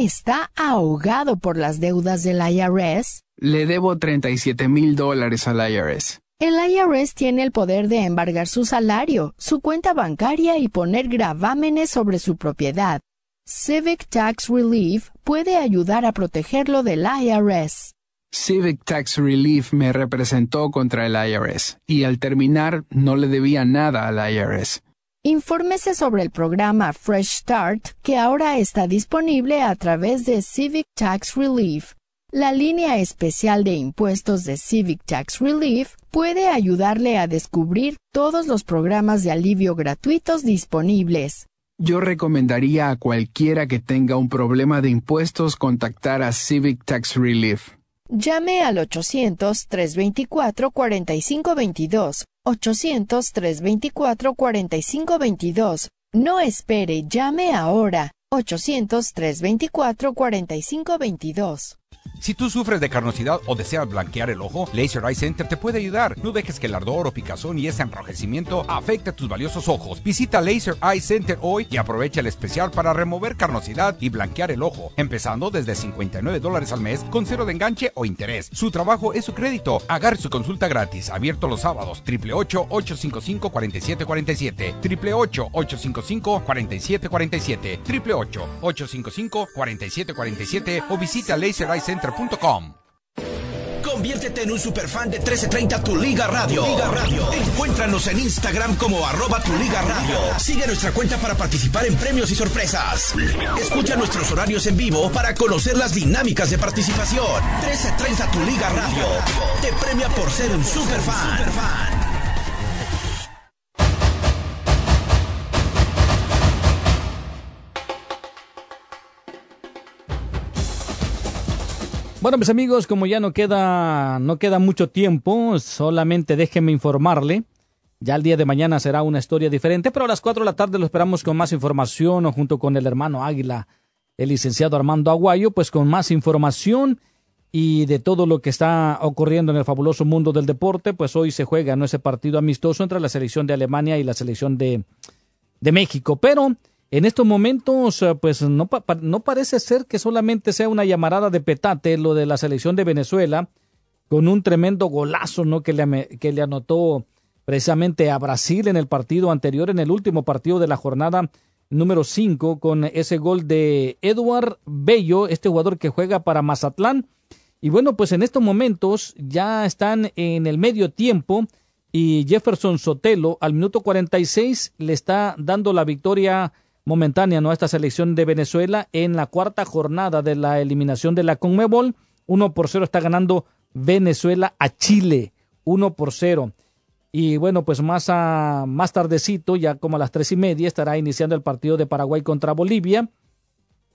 ¿Está ahogado por las deudas del IRS? Le debo 37 mil dólares al IRS. El IRS tiene el poder de embargar su salario, su cuenta bancaria y poner gravámenes sobre su propiedad. Civic Tax Relief puede ayudar a protegerlo del IRS. Civic Tax Relief me representó contra el IRS y al terminar no le debía nada al IRS. Infórmese sobre el programa Fresh Start que ahora está disponible a través de Civic Tax Relief. La línea especial de impuestos de Civic Tax Relief puede ayudarle a descubrir todos los programas de alivio gratuitos disponibles. Yo recomendaría a cualquiera que tenga un problema de impuestos contactar a Civic Tax Relief. Llame al 800-324-4522. 800-324-4522. No espere, llame ahora. 800-324-4522. Si tú sufres de carnosidad o deseas blanquear el ojo, Laser Eye Center te puede ayudar. No dejes que el ardor o picazón y ese enrojecimiento afecte tus valiosos ojos. Visita Laser Eye Center hoy y aprovecha el especial para remover carnosidad y blanquear el ojo, empezando desde 59 dólares al mes con cero de enganche o interés. Su trabajo es su crédito. Agarre su consulta gratis, abierto los sábados, 888-855-4747, 888-855-4747, 888-855-4747 o visita Conviértete en un superfan de 1330 Tu Liga Radio. Liga Radio. Encuéntranos en Instagram como arroba Tu Liga Radio. Sigue nuestra cuenta para participar en premios y sorpresas. Escucha nuestros horarios en vivo para conocer las dinámicas de participación. 1330 Tu Liga Radio. Te premia por ser un superfan. Bueno, mis amigos, como ya no queda, no queda mucho tiempo, solamente déjenme informarle. Ya el día de mañana será una historia diferente, pero a las 4 de la tarde lo esperamos con más información, junto con el hermano Águila, el licenciado Armando Aguayo, pues con más información y de todo lo que está ocurriendo en el fabuloso mundo del deporte, pues hoy se juega ¿no? ese partido amistoso entre la selección de Alemania y la selección de, de México. Pero en estos momentos, pues no, no parece ser que solamente sea una llamarada de petate lo de la selección de Venezuela, con un tremendo golazo ¿no? que, le, que le anotó precisamente a Brasil en el partido anterior, en el último partido de la jornada número 5, con ese gol de Eduard Bello, este jugador que juega para Mazatlán. Y bueno, pues en estos momentos ya están en el medio tiempo y Jefferson Sotelo al minuto 46 le está dando la victoria momentánea ¿no? esta selección de Venezuela en la cuarta jornada de la eliminación de la Conmebol. 1 por 0 está ganando Venezuela a Chile. 1 por 0. Y bueno, pues más, a, más tardecito, ya como a las tres y media, estará iniciando el partido de Paraguay contra Bolivia.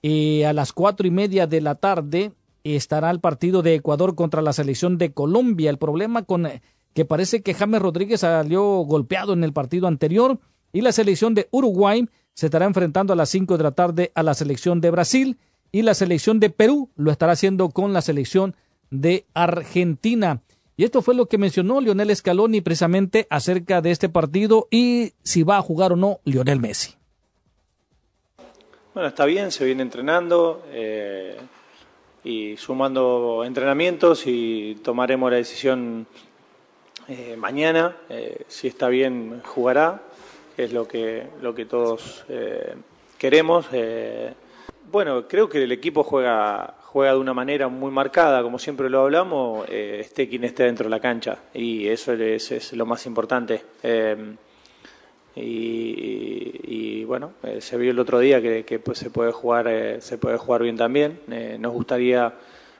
Y a las cuatro y media de la tarde estará el partido de Ecuador contra la selección de Colombia. El problema con que parece que James Rodríguez salió golpeado en el partido anterior y la selección de Uruguay se estará enfrentando a las 5 de la tarde a la selección de Brasil y la selección de Perú lo estará haciendo con la selección de Argentina. Y esto fue lo que mencionó Lionel Scaloni precisamente acerca de este partido y si va a jugar o no Lionel Messi. Bueno, está bien, se viene entrenando eh, y sumando entrenamientos y tomaremos la decisión eh, mañana. Eh, si está bien, jugará, es lo que, lo que todos queremos. bueno, creo que el equipo juega, juega de una manera muy marcada, como siempre lo hablamos, esté quien esté dentro de la cancha, y eso es, es lo más importante. Y, bueno, se vio el otro día que, pues, se puede jugar se puede jugar bien también. nos gustaría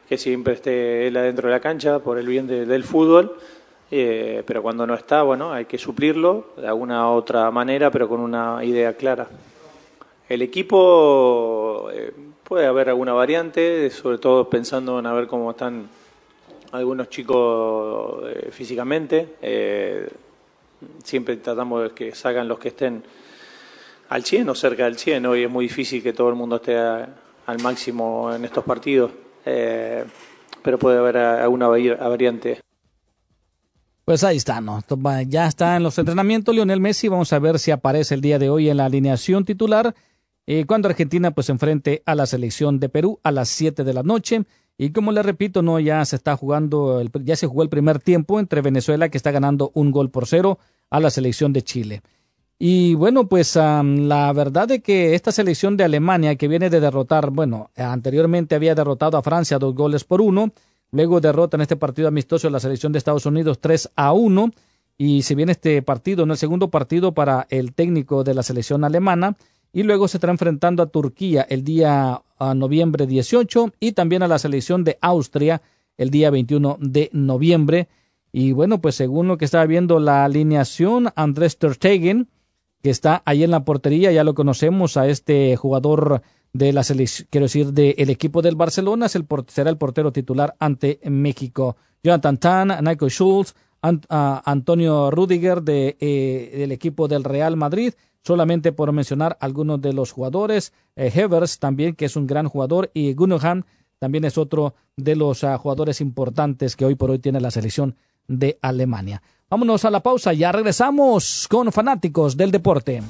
que siempre esté él adentro de la cancha por el bien del fútbol, eh, pero cuando no está, bueno, hay que suplirlo de alguna otra manera, pero con una idea clara. El equipo eh, puede haber alguna variante, sobre todo pensando en a ver cómo están algunos chicos eh, físicamente. siempre tratamos de que salgan los que estén al 100 o cerca del 100. Hoy es muy difícil que todo el mundo esté al máximo en estos partidos. Eh, pero puede haber alguna variante. Pues ahí está, ¿no? Ya está en los entrenamientos Lionel Messi. Vamos a ver si aparece el día de hoy en la alineación titular. Eh, cuando Argentina pues enfrente a la selección de Perú a las 7 de la noche. Y como le repito, no ya se está jugando, ya se jugó el primer tiempo entre Venezuela que está ganando un gol por cero a la selección de Chile. Y bueno, pues la verdad es que esta selección de Alemania que viene de derrotar, bueno, anteriormente había derrotado a Francia dos goles por uno, luego derrota en este partido amistoso a la selección de Estados Unidos 3 a 1 y se viene este partido, en el segundo partido para el técnico de la selección alemana. Y luego se estará enfrentando a Turquía el día noviembre 18 y también a la selección de Austria el día 21 de noviembre. Y bueno, pues según lo que estaba viendo la alineación, Andrés Ter Stegen, que está ahí en la portería, ya lo conocemos a este jugador de la selección, quiero decir, del equipo del Barcelona, será el portero titular ante México. Jonathan Tan, Nico Schultz, Antonio Rudiger de, eh, del equipo del Real Madrid, solamente por mencionar algunos de los jugadores. Eh, Hevers también, que es un gran jugador, y Gundogan también es otro de los ah, jugadores importantes que hoy por hoy tiene la selección de Alemania. Vámonos a la pausa, ya regresamos con fanáticos del deporte.